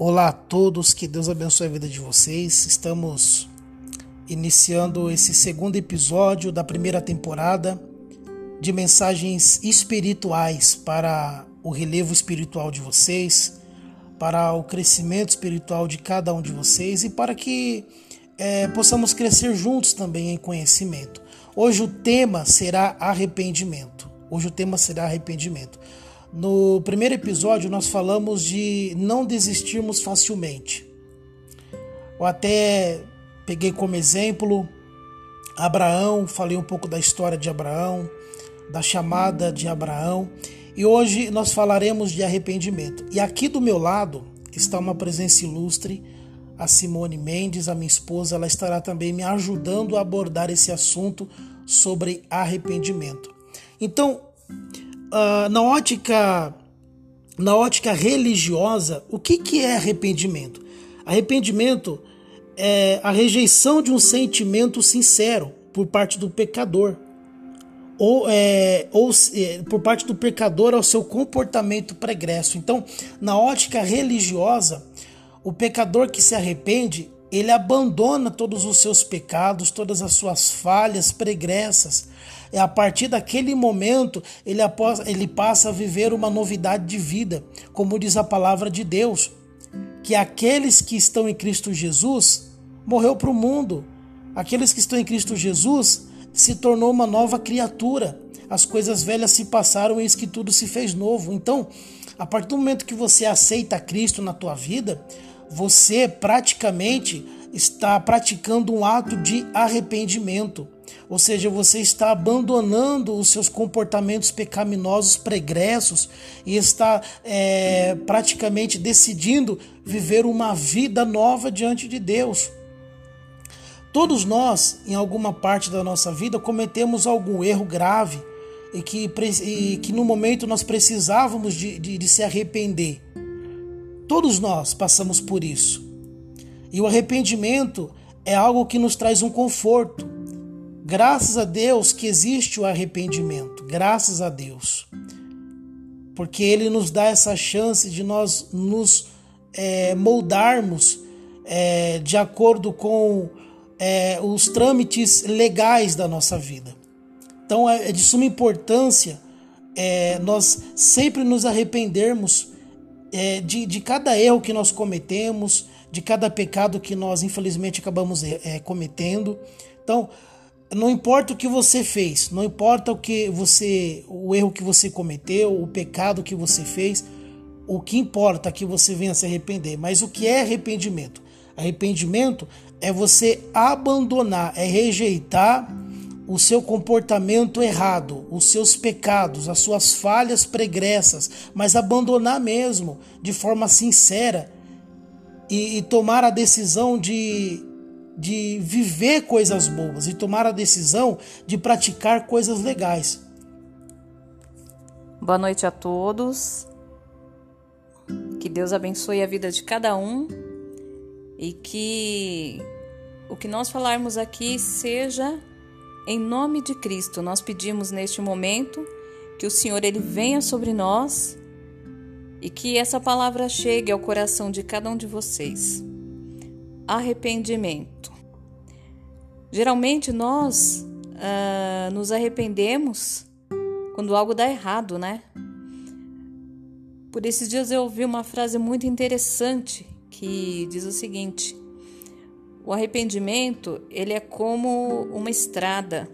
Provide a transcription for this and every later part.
Olá a todos, que Deus abençoe a vida de vocês. Estamos iniciando esse segundo episódio da primeira temporada de mensagens espirituais para o relevo espiritual de vocês, para o crescimento espiritual de cada um de vocês e para que é, possamos crescer juntos também em conhecimento. Hoje o tema será arrependimento. Hoje o tema será arrependimento. No primeiro episódio, nós falamos de não desistirmos facilmente. Eu até peguei como exemplo Abraão, falei um pouco da história de Abraão, da chamada de Abraão, e hoje nós falaremos de arrependimento. E aqui do meu lado está uma presença ilustre, a Simone Mendes, a minha esposa, ela estará também me ajudando a abordar esse assunto sobre arrependimento. Então, uh, na ótica na ótica religiosa, o que, que é arrependimento? Arrependimento é a rejeição de um sentimento sincero por parte do pecador, ou, é, ou é, por parte do pecador ao seu comportamento pregresso. Então, na ótica religiosa, o pecador que se arrepende, ele abandona todos os seus pecados, todas as suas falhas pregressas, é a partir daquele momento ele, após, ele passa a viver uma novidade de vida, como diz a palavra de Deus, que aqueles que estão em Cristo Jesus morreu para o mundo, aqueles que estão em Cristo Jesus se tornou uma nova criatura. As coisas velhas se passaram e eis que tudo se fez novo. Então, a partir do momento que você aceita Cristo na tua vida, você praticamente está praticando um ato de arrependimento. Ou seja, você está abandonando os seus comportamentos pecaminosos pregressos e está é, praticamente decidindo viver uma vida nova diante de Deus. Todos nós, em alguma parte da nossa vida, cometemos algum erro grave e que, e que no momento nós precisávamos de, de, de se arrepender. Todos nós passamos por isso. E o arrependimento é algo que nos traz um conforto. Graças a Deus que existe o arrependimento, graças a Deus. Porque Ele nos dá essa chance de nós nos é, moldarmos é, de acordo com é, os trâmites legais da nossa vida. Então é, é de suma importância é, nós sempre nos arrependermos é, de, de cada erro que nós cometemos, de cada pecado que nós infelizmente acabamos cometendo. Então, não importa o que você fez, não importa o que você, o erro que você cometeu, o pecado que você fez, o que importa é que você venha se arrepender. Mas o que é arrependimento? Arrependimento é você abandonar, é rejeitar o seu comportamento errado, os seus pecados, as suas falhas pregressas, mas abandonar mesmo, de forma sincera, e, e tomar a decisão de de viver coisas boas e tomar a decisão de praticar coisas legais. Boa noite a todos. Que Deus abençoe a vida de cada um e que o que nós falarmos aqui seja em nome de Cristo. Nós pedimos neste momento que o Senhor ele venha sobre nós e que essa palavra chegue ao coração de cada um de vocês arrependimento. Geralmente nós uh, nos arrependemos quando algo dá errado, né? Por esses dias eu ouvi uma frase muito interessante que diz o seguinte: o arrependimento ele é como uma estrada.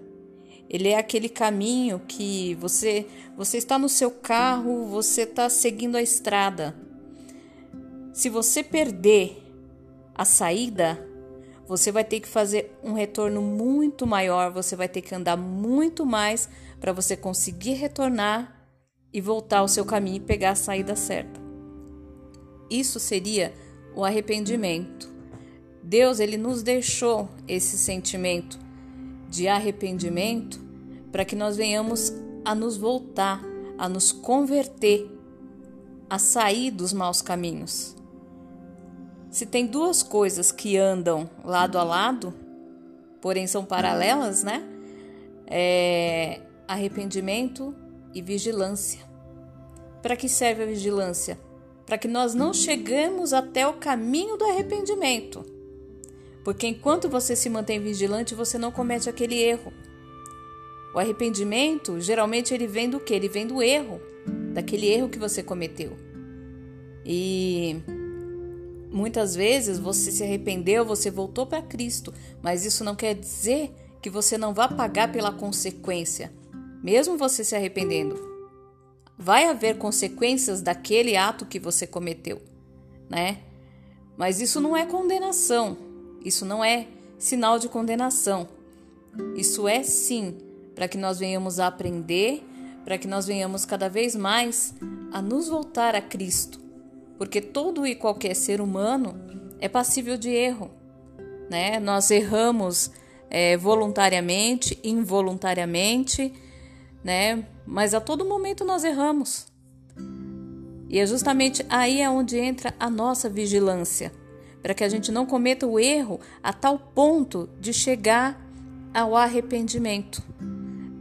Ele é aquele caminho que você você está no seu carro, você está seguindo a estrada. Se você perder a saída, você vai ter que fazer um retorno muito maior, você vai ter que andar muito mais para você conseguir retornar e voltar ao seu caminho e pegar a saída certa. Isso seria o arrependimento. Deus ele nos deixou esse sentimento de arrependimento para que nós venhamos a nos voltar, a nos converter, a sair dos maus caminhos. Se tem duas coisas que andam lado a lado, porém são paralelas, né? É arrependimento e vigilância. Para que serve a vigilância? para que nós não chegamos até o caminho do arrependimento. Porque enquanto você se mantém vigilante, você não comete aquele erro. O arrependimento, geralmente ele vem do que? Ele vem do erro, daquele erro que você cometeu. E muitas vezes você se arrependeu, você voltou para Cristo, mas isso não quer dizer que você não vá pagar pela consequência, mesmo você se arrependendo. Vai haver consequências daquele ato que você cometeu, né? Mas isso não é condenação, isso não é sinal de condenação. Isso é sim para que nós venhamos a aprender, para que nós venhamos cada vez mais a nos voltar a Cristo, porque todo e qualquer ser humano é passível de erro, né? Nós erramos é, voluntariamente, involuntariamente, né? Mas a todo momento nós erramos. E é justamente aí é onde entra a nossa vigilância, para que a gente não cometa o erro a tal ponto de chegar ao arrependimento.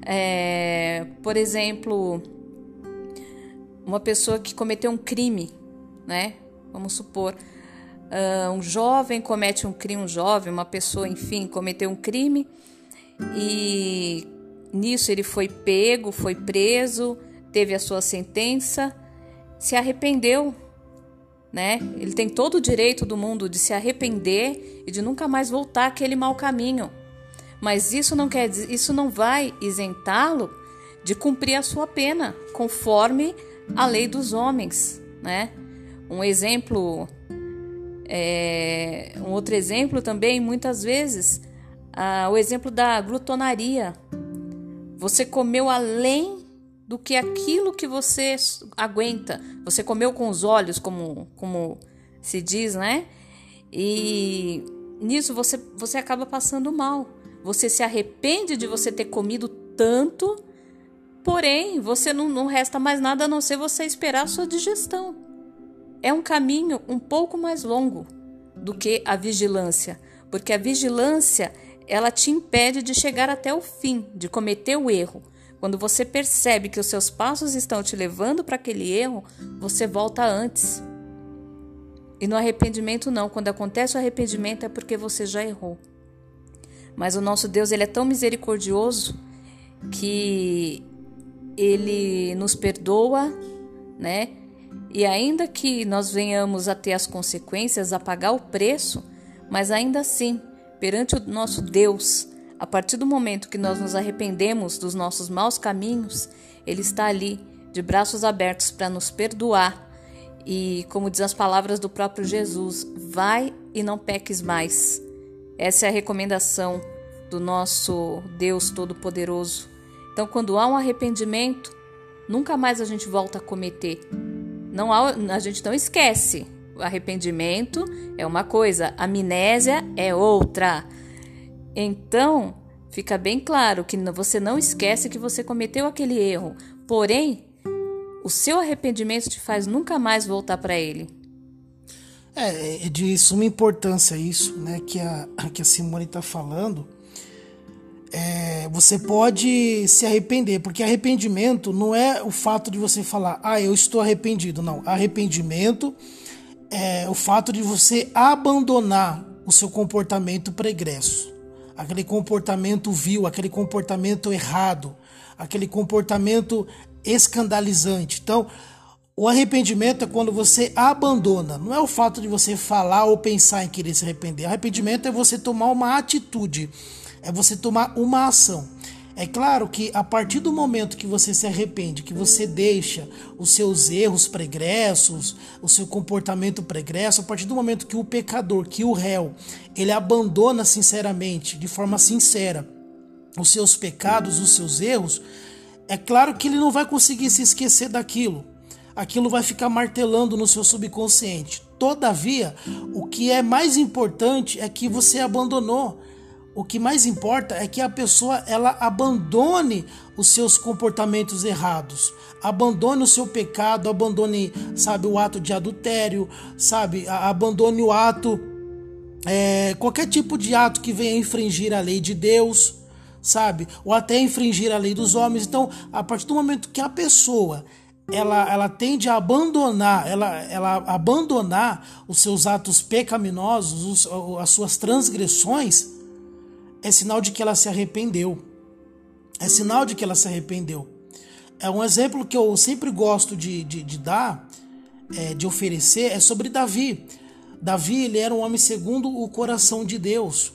É, por exemplo, uma pessoa que cometeu um crime, né? Vamos supor, uh, um jovem comete um crime, um jovem, uma pessoa, enfim, cometeu um crime e nisso ele foi pego, foi preso, teve a sua sentença, se arrependeu, né? Ele tem todo o direito do mundo de se arrepender e de nunca mais voltar àquele mau caminho. Mas isso não quer isso não vai isentá-lo de cumprir a sua pena, conforme a lei dos homens, né? Um exemplo, é, um outro exemplo também, muitas vezes, ah, o exemplo da glutonaria. Você comeu além do que aquilo que você aguenta. Você comeu com os olhos, como, como se diz, né? E nisso você, você acaba passando mal. Você se arrepende de você ter comido tanto, porém, você não, não resta mais nada a não ser você esperar a sua digestão. É um caminho um pouco mais longo do que a vigilância, porque a vigilância ela te impede de chegar até o fim, de cometer o erro. Quando você percebe que os seus passos estão te levando para aquele erro, você volta antes. E no arrependimento não, quando acontece o arrependimento é porque você já errou. Mas o nosso Deus, ele é tão misericordioso que ele nos perdoa, né? E ainda que nós venhamos a ter as consequências, a pagar o preço, mas ainda assim, perante o nosso Deus, a partir do momento que nós nos arrependemos dos nossos maus caminhos, ele está ali, de braços abertos, para nos perdoar. E, como diz as palavras do próprio Jesus, vai e não peques mais. Essa é a recomendação do nosso Deus Todo-Poderoso. Então, quando há um arrependimento, nunca mais a gente volta a cometer. Não há, a gente não esquece. O arrependimento é uma coisa, a amnésia é outra. Então, fica bem claro que você não esquece que você cometeu aquele erro. Porém, o seu arrependimento te faz nunca mais voltar para ele. É, é de suma importância isso, né, que a, que a Simone está falando. É, você pode se arrepender, porque arrependimento não é o fato de você falar, ah, eu estou arrependido. Não, arrependimento é o fato de você abandonar o seu comportamento pregresso, aquele comportamento vil, aquele comportamento errado, aquele comportamento escandalizante. Então, o arrependimento é quando você abandona, não é o fato de você falar ou pensar em querer se arrepender. Arrependimento é você tomar uma atitude, é você tomar uma ação. É claro que a partir do momento que você se arrepende, que você deixa os seus erros pregressos, o seu comportamento pregresso, a partir do momento que o pecador, que o réu, ele abandona sinceramente, de forma sincera, os seus pecados, os seus erros, é claro que ele não vai conseguir se esquecer daquilo aquilo vai ficar martelando no seu subconsciente. Todavia, o que é mais importante é que você abandonou. O que mais importa é que a pessoa ela abandone os seus comportamentos errados, abandone o seu pecado, abandone, sabe, o ato de adultério, sabe, abandone o ato, é, qualquer tipo de ato que venha infringir a lei de Deus, sabe, ou até infringir a lei dos homens. Então, a partir do momento que a pessoa ela, ela tende a abandonar, ela, ela abandonar os seus atos pecaminosos, os, as suas transgressões, é sinal de que ela se arrependeu. É sinal de que ela se arrependeu. É um exemplo que eu sempre gosto de, de, de dar, é, de oferecer, é sobre Davi. Davi ele era um homem segundo o coração de Deus.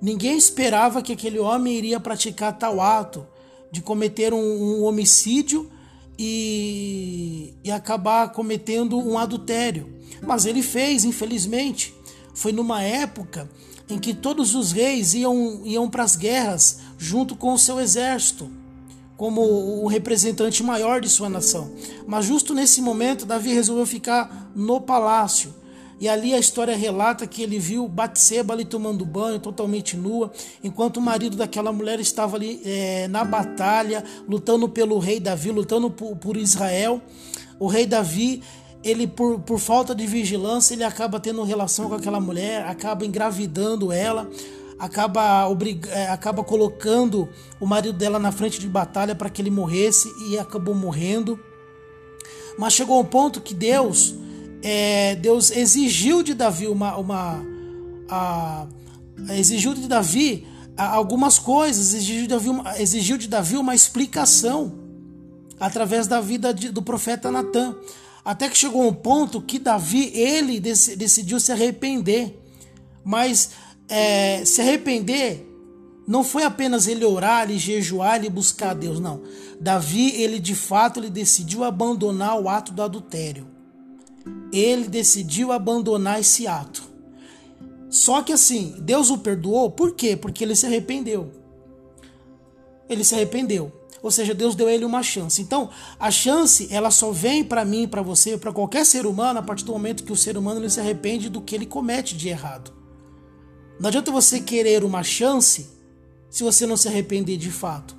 Ninguém esperava que aquele homem iria praticar tal ato de cometer um, um homicídio e, e acabar cometendo um adultério. Mas ele fez, infelizmente. Foi numa época em que todos os reis iam, iam para as guerras junto com o seu exército, como o representante maior de sua nação. Mas justo nesse momento, Davi resolveu ficar no palácio e ali a história relata que ele viu Batseba ali tomando banho, totalmente nua, enquanto o marido daquela mulher estava ali é, na batalha, lutando pelo rei Davi, lutando por, por Israel. O rei Davi, ele por, por falta de vigilância, ele acaba tendo relação com aquela mulher, acaba engravidando ela, acaba, obriga, é, acaba colocando o marido dela na frente de batalha para que ele morresse e acabou morrendo. Mas chegou um ponto que Deus é, Deus exigiu de Davi uma, uma a, exigiu de Davi algumas coisas, exigiu de Davi uma, exigiu de Davi uma explicação através da vida de, do profeta Natan. Até que chegou um ponto que Davi ele decidiu se arrepender, mas é, se arrepender não foi apenas ele orar, ele jejuar, ele buscar a Deus, não. Davi ele de fato ele decidiu abandonar o ato do adultério ele decidiu abandonar esse ato. Só que assim, Deus o perdoou, por quê? Porque ele se arrependeu. Ele se arrependeu. Ou seja, Deus deu a ele uma chance. Então, a chance, ela só vem para mim, para você, para qualquer ser humano, a partir do momento que o ser humano ele se arrepende do que ele comete de errado. Não adianta você querer uma chance se você não se arrepender de fato.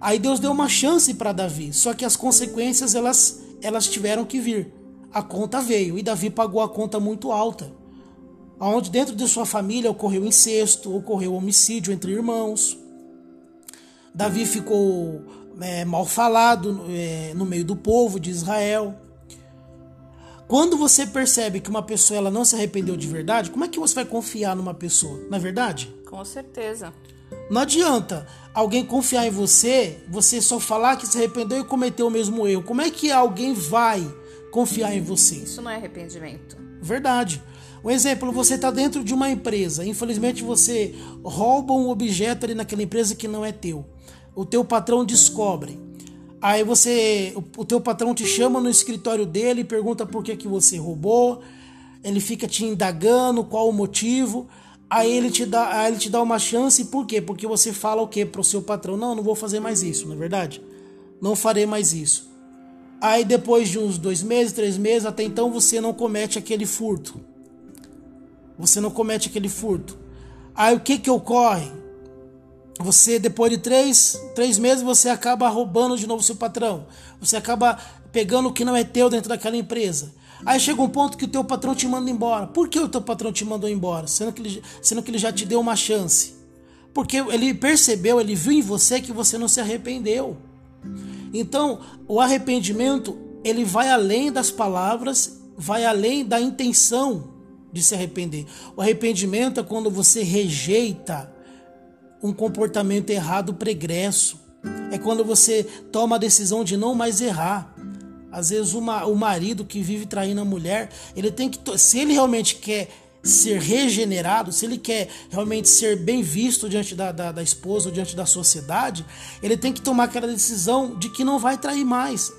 Aí Deus deu uma chance para Davi, só que as consequências elas elas tiveram que vir. A conta veio e Davi pagou a conta muito alta. Onde dentro de sua família ocorreu incesto, ocorreu homicídio entre irmãos. Davi ficou é, mal falado é, no meio do povo de Israel. Quando você percebe que uma pessoa ela não se arrependeu de verdade, como é que você vai confiar numa pessoa? Na é verdade? Com certeza. Não adianta alguém confiar em você, você só falar que se arrependeu e cometeu o mesmo erro. Como é que alguém vai confiar em você? Isso não é arrependimento. Verdade. Um exemplo, você está dentro de uma empresa, infelizmente você rouba um objeto ali naquela empresa que não é teu. O teu patrão descobre. Aí você, o teu patrão te chama no escritório dele e pergunta por que, que você roubou. Ele fica te indagando qual o motivo. Aí ele te dá, aí ele te dá uma chance, por quê? Porque você fala o quê pro seu patrão? Não, não vou fazer mais isso, não é verdade? Não farei mais isso. Aí depois de uns dois meses, três meses, até então você não comete aquele furto. Você não comete aquele furto. Aí o que que ocorre? Você, depois de três, três meses, você acaba roubando de novo seu patrão. Você acaba pegando o que não é teu dentro daquela empresa. Aí chega um ponto que o teu patrão te manda embora. Por que o teu patrão te mandou embora? Sendo que ele, sendo que ele já te deu uma chance. Porque ele percebeu, ele viu em você que você não se arrependeu. Então, o arrependimento, ele vai além das palavras, vai além da intenção de se arrepender. O arrependimento é quando você rejeita um comportamento errado pregresso. É quando você toma a decisão de não mais errar. Às vezes uma, o marido que vive traindo a mulher, ele tem que. Se ele realmente quer ser regenerado, se ele quer realmente ser bem visto diante da, da, da esposa diante da sociedade, ele tem que tomar aquela decisão de que não vai trair mais.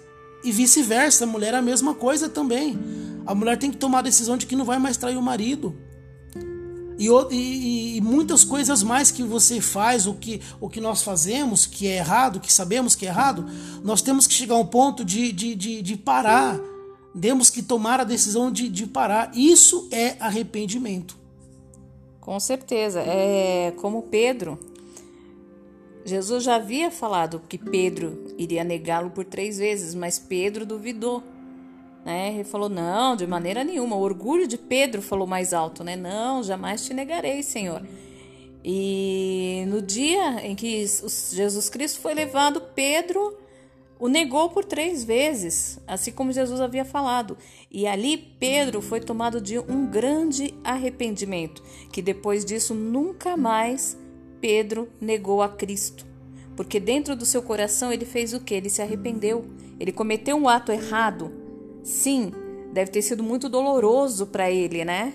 E vice-versa, a mulher é a mesma coisa também. A mulher tem que tomar a decisão de que não vai mais trair o marido e, e, e, muitas coisas mais que você faz, o que, o que nós fazemos, que é errado, que sabemos que é errado, nós temos que chegar a um ponto de, de, de, de parar. Temos que tomar a decisão de, de parar. Isso é arrependimento. Com certeza. É como Pedro. Jesus já havia falado que Pedro iria negá-lo por três vezes, mas Pedro duvidou. Né? Ele falou: Não, de maneira nenhuma. O orgulho de Pedro falou mais alto, né? Não, jamais te negarei, Senhor. E no dia em que Jesus Cristo foi levado, Pedro o negou por três vezes, assim como Jesus havia falado. E ali Pedro foi tomado de um grande arrependimento, que depois disso nunca mais Pedro negou a Cristo. Porque dentro do seu coração ele fez o que? Ele se arrependeu. Ele cometeu um ato errado. Sim, deve ter sido muito doloroso para ele, né?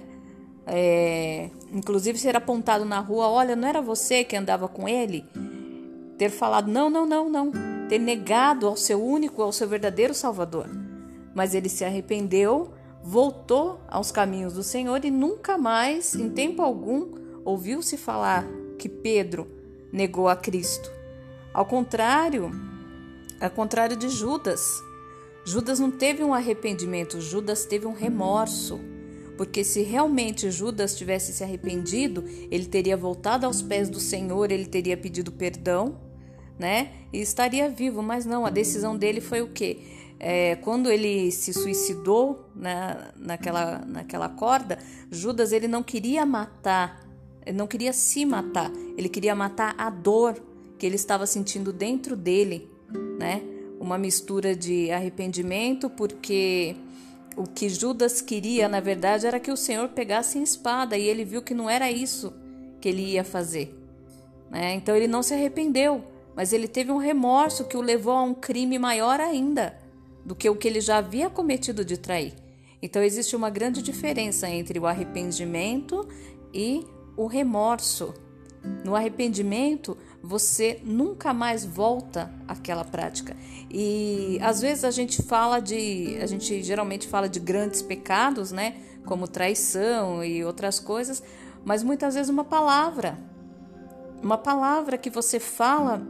É, inclusive ser apontado na rua, olha, não era você que andava com ele? Ter falado, não, não, não, não. Ter negado ao seu único, ao seu verdadeiro Salvador. Mas ele se arrependeu, voltou aos caminhos do Senhor e nunca mais, em tempo algum, ouviu-se falar que Pedro negou a Cristo. Ao contrário, ao contrário de Judas. Judas não teve um arrependimento, Judas teve um remorso. Porque se realmente Judas tivesse se arrependido, ele teria voltado aos pés do Senhor, ele teria pedido perdão, né? E estaria vivo. Mas não, a decisão dele foi o quê? É, quando ele se suicidou né, naquela, naquela corda, Judas ele não queria matar, ele não queria se matar, ele queria matar a dor que ele estava sentindo dentro dele, né? Uma mistura de arrependimento, porque o que Judas queria, na verdade, era que o Senhor pegasse em espada e ele viu que não era isso que ele ia fazer. Né? Então ele não se arrependeu, mas ele teve um remorso que o levou a um crime maior ainda do que o que ele já havia cometido de trair. Então existe uma grande diferença entre o arrependimento e o remorso. No arrependimento, você nunca mais volta àquela prática. E às vezes a gente fala de, a gente geralmente fala de grandes pecados, né, como traição e outras coisas, mas muitas vezes uma palavra, uma palavra que você fala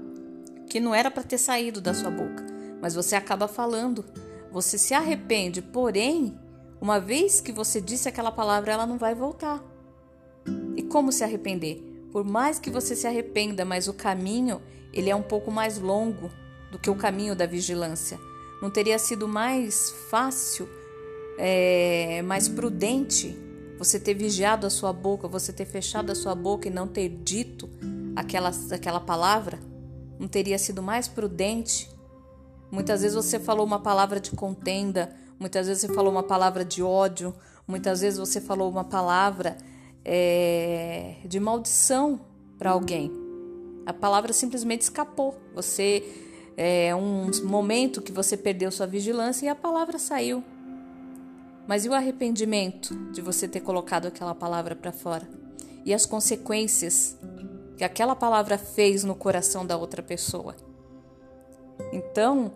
que não era para ter saído da sua boca, mas você acaba falando. Você se arrepende, porém, uma vez que você disse aquela palavra, ela não vai voltar. E como se arrepender? Por mais que você se arrependa, mas o caminho ele é um pouco mais longo do que o caminho da vigilância. Não teria sido mais fácil, é, mais prudente você ter vigiado a sua boca, você ter fechado a sua boca e não ter dito aquela, aquela palavra? Não teria sido mais prudente? Muitas vezes você falou uma palavra de contenda, muitas vezes você falou uma palavra de ódio, muitas vezes você falou uma palavra é, de maldição para alguém. A palavra simplesmente escapou. Você é um momento que você perdeu sua vigilância e a palavra saiu. Mas e o arrependimento de você ter colocado aquela palavra para fora? E as consequências que aquela palavra fez no coração da outra pessoa? Então,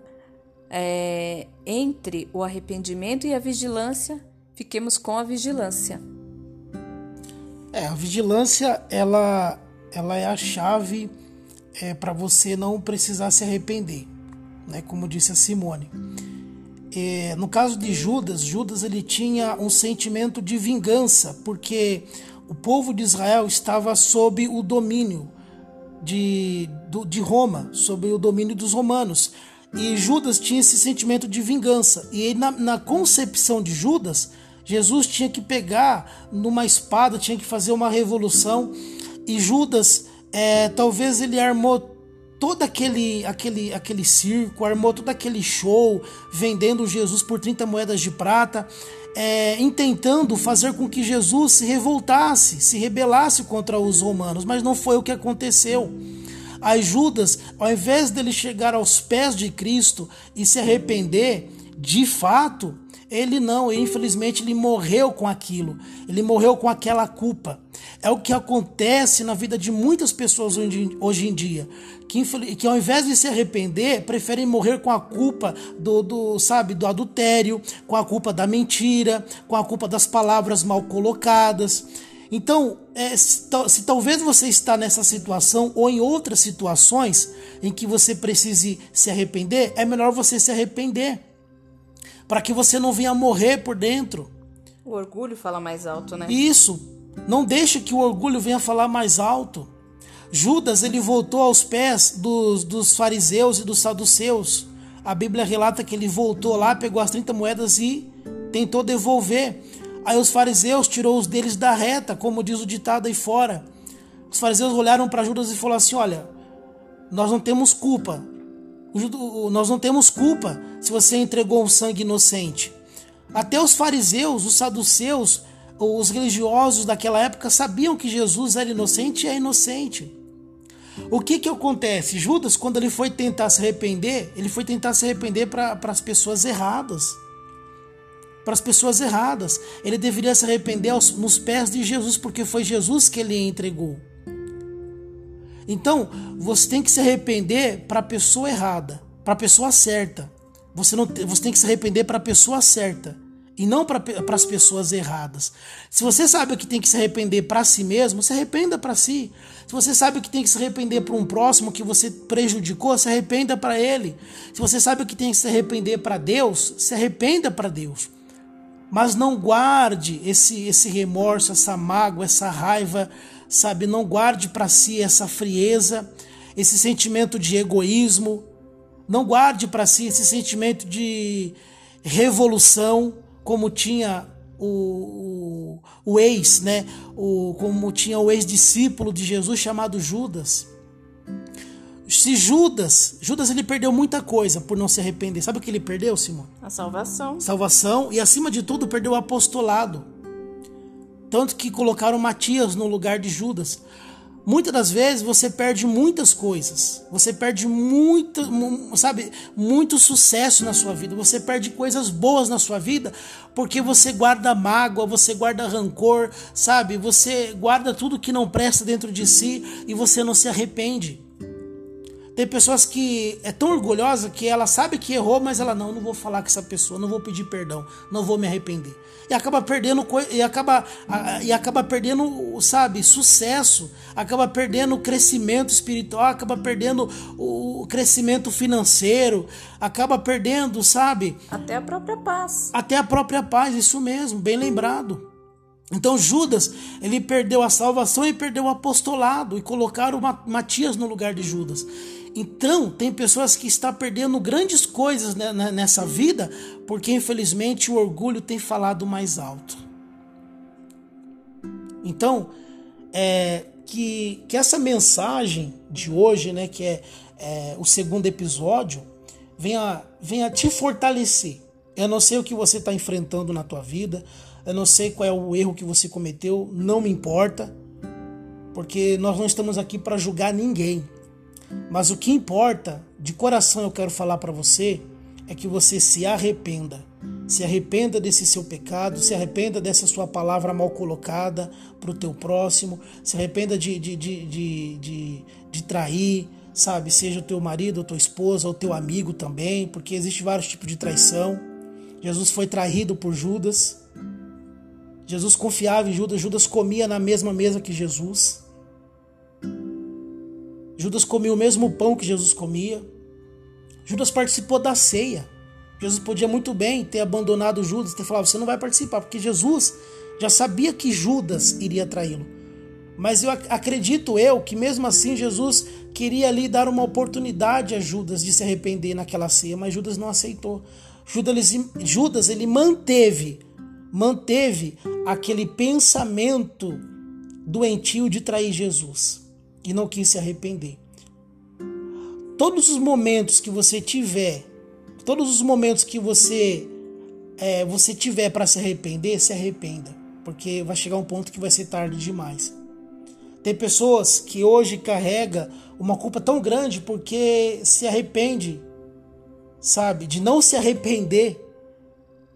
é, entre o arrependimento e a vigilância, fiquemos com a vigilância. É, a vigilância ela, ela é a chave é, para você não precisar se arrepender, né? Como disse a Simone. É, no caso de Judas, Judas ele tinha um sentimento de vingança, porque o povo de Israel estava sob o domínio de, de Roma, sob o domínio dos romanos. E Judas tinha esse sentimento de vingança. E na, na concepção de Judas, Jesus tinha que pegar numa espada, tinha que fazer uma revolução. E Judas, é, talvez ele armou todo aquele, aquele, aquele circo, armou todo aquele show, vendendo Jesus por 30 moedas de prata, é, intentando fazer com que Jesus se revoltasse, se rebelasse contra os romanos, mas não foi o que aconteceu. Aí Judas, ao invés dele chegar aos pés de Cristo e se arrepender, de fato, ele não, infelizmente ele morreu com aquilo, ele morreu com aquela culpa. É o que acontece na vida de muitas pessoas hoje em dia, que, que ao invés de se arrepender, preferem morrer com a culpa do, do, sabe, do adultério, com a culpa da mentira, com a culpa das palavras mal colocadas. Então, é, se, se, talvez você está nessa situação ou em outras situações em que você precise se arrepender, é melhor você se arrepender para que você não venha morrer por dentro. O orgulho fala mais alto, né? Isso. Não deixe que o orgulho venha falar mais alto. Judas ele voltou aos pés dos, dos fariseus e dos saduceus. A Bíblia relata que ele voltou lá, pegou as 30 moedas e tentou devolver. Aí os fariseus tirou os deles da reta, como diz o ditado aí fora. Os fariseus olharam para Judas e falaram assim: Olha, nós não temos culpa. Nós não temos culpa se você entregou um sangue inocente. Até os fariseus, os saduceus, os religiosos daquela época sabiam que Jesus era inocente e é inocente. O que que acontece? Judas, quando ele foi tentar se arrepender, ele foi tentar se arrepender para as pessoas erradas. Para as pessoas erradas. Ele deveria se arrepender aos, nos pés de Jesus, porque foi Jesus que ele entregou. Então, você tem que se arrepender para a pessoa errada, para a pessoa certa. Você, não, você tem que se arrepender para a pessoa certa e não para as pessoas erradas. Se você sabe que tem que se arrepender para si mesmo, se arrependa para si. Se você sabe que tem que se arrepender para um próximo que você prejudicou, se arrependa para ele. Se você sabe que tem que se arrepender para Deus, se arrependa para Deus. Mas não guarde esse, esse remorso, essa mágoa, essa raiva, sabe? Não guarde para si essa frieza, esse sentimento de egoísmo. Não guarde para si esse sentimento de revolução como tinha o, o, o ex, né? O, como tinha o ex-discípulo de Jesus chamado Judas. Se Judas, Judas ele perdeu muita coisa por não se arrepender. Sabe o que ele perdeu, Simão? A salvação. Salvação e acima de tudo perdeu o apostolado. Tanto que colocaram Matias no lugar de Judas. Muitas das vezes você perde muitas coisas. Você perde muito, sabe, muito sucesso na sua vida. Você perde coisas boas na sua vida porque você guarda mágoa, você guarda rancor, sabe? Você guarda tudo que não presta dentro de si e você não se arrepende. Tem pessoas que é tão orgulhosa que ela sabe que errou, mas ela não, não vou falar com essa pessoa, não vou pedir perdão, não vou me arrepender. E acaba perdendo e acaba e acaba perdendo, sabe, sucesso, acaba perdendo o crescimento espiritual, acaba perdendo o crescimento financeiro, acaba perdendo, sabe? Até a própria paz. Até a própria paz, isso mesmo, bem lembrado. Então Judas, ele perdeu a salvação e perdeu o apostolado e colocaram Matias no lugar de Judas. Então, tem pessoas que estão perdendo grandes coisas nessa vida porque, infelizmente, o orgulho tem falado mais alto. Então, é, que, que essa mensagem de hoje, né, que é, é o segundo episódio, venha, venha te fortalecer. Eu não sei o que você está enfrentando na tua vida, eu não sei qual é o erro que você cometeu, não me importa, porque nós não estamos aqui para julgar ninguém. Mas o que importa, de coração eu quero falar para você, é que você se arrependa. Se arrependa desse seu pecado, se arrependa dessa sua palavra mal colocada para o teu próximo, se arrependa de, de, de, de, de, trair, sabe? Seja o teu marido, ou tua esposa, ou teu amigo também, porque existe vários tipos de traição. Jesus foi traído por Judas. Jesus confiava em Judas, Judas comia na mesma mesa que Jesus. Judas comia o mesmo pão que Jesus comia. Judas participou da ceia. Jesus podia muito bem ter abandonado Judas, ter falado: você não vai participar, porque Jesus já sabia que Judas iria traí-lo. Mas eu acredito eu que mesmo assim Jesus queria ali dar uma oportunidade a Judas de se arrepender naquela ceia, mas Judas não aceitou. Judas, Judas ele manteve, manteve aquele pensamento doentio de trair Jesus e não quis se arrepender. Todos os momentos que você tiver, todos os momentos que você é, você tiver para se arrepender, se arrependa, porque vai chegar um ponto que vai ser tarde demais. Tem pessoas que hoje carrega uma culpa tão grande porque se arrepende, sabe, de não se arrepender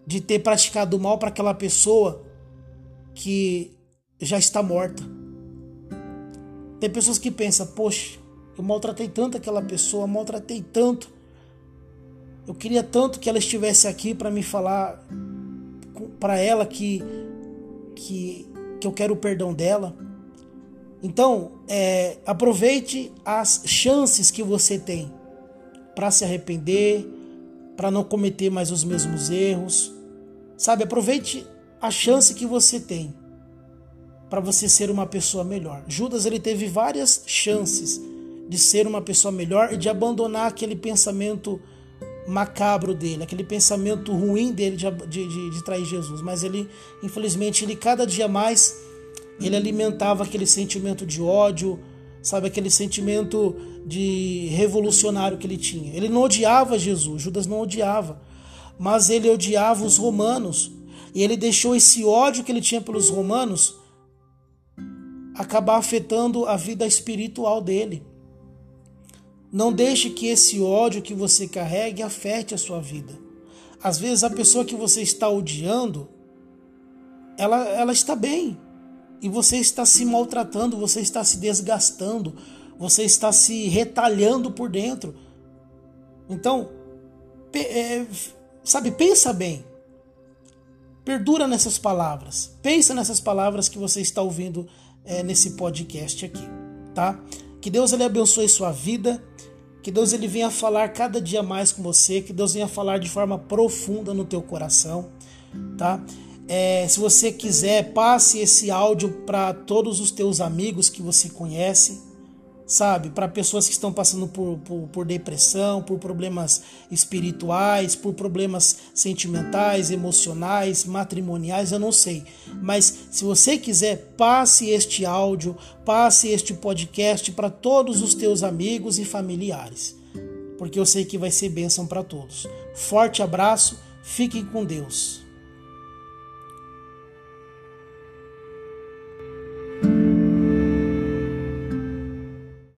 de ter praticado mal para aquela pessoa que já está morta. Tem pessoas que pensam, poxa, eu maltratei tanto aquela pessoa, maltratei tanto. Eu queria tanto que ela estivesse aqui para me falar para ela que, que, que eu quero o perdão dela. Então, é, aproveite as chances que você tem para se arrepender, para não cometer mais os mesmos erros. Sabe, aproveite a chance que você tem para você ser uma pessoa melhor. Judas ele teve várias chances de ser uma pessoa melhor e de abandonar aquele pensamento macabro dele, aquele pensamento ruim dele de, de, de, de trair Jesus. Mas ele, infelizmente, ele cada dia mais ele alimentava aquele sentimento de ódio, sabe, aquele sentimento de revolucionário que ele tinha. Ele não odiava Jesus, Judas não odiava, mas ele odiava os romanos. E ele deixou esse ódio que ele tinha pelos romanos acabar afetando a vida espiritual dele. Não deixe que esse ódio que você carregue afete a sua vida. Às vezes a pessoa que você está odiando, ela, ela está bem. E você está se maltratando, você está se desgastando, você está se retalhando por dentro. Então, é, sabe, pensa bem. Perdura nessas palavras. Pensa nessas palavras que você está ouvindo é, nesse podcast aqui, tá? Que Deus ele abençoe sua vida. Que Deus ele venha falar cada dia mais com você, que Deus venha falar de forma profunda no teu coração, tá? É, se você quiser, passe esse áudio para todos os teus amigos que você conhece, sabe? Para pessoas que estão passando por, por, por, depressão, por problemas espirituais, por problemas sentimentais, emocionais, matrimoniais, eu não sei. Mas se você quiser, passe este áudio, passe este podcast para todos os teus amigos e familiares, porque eu sei que vai ser bênção para todos. Forte abraço, fiquem com Deus.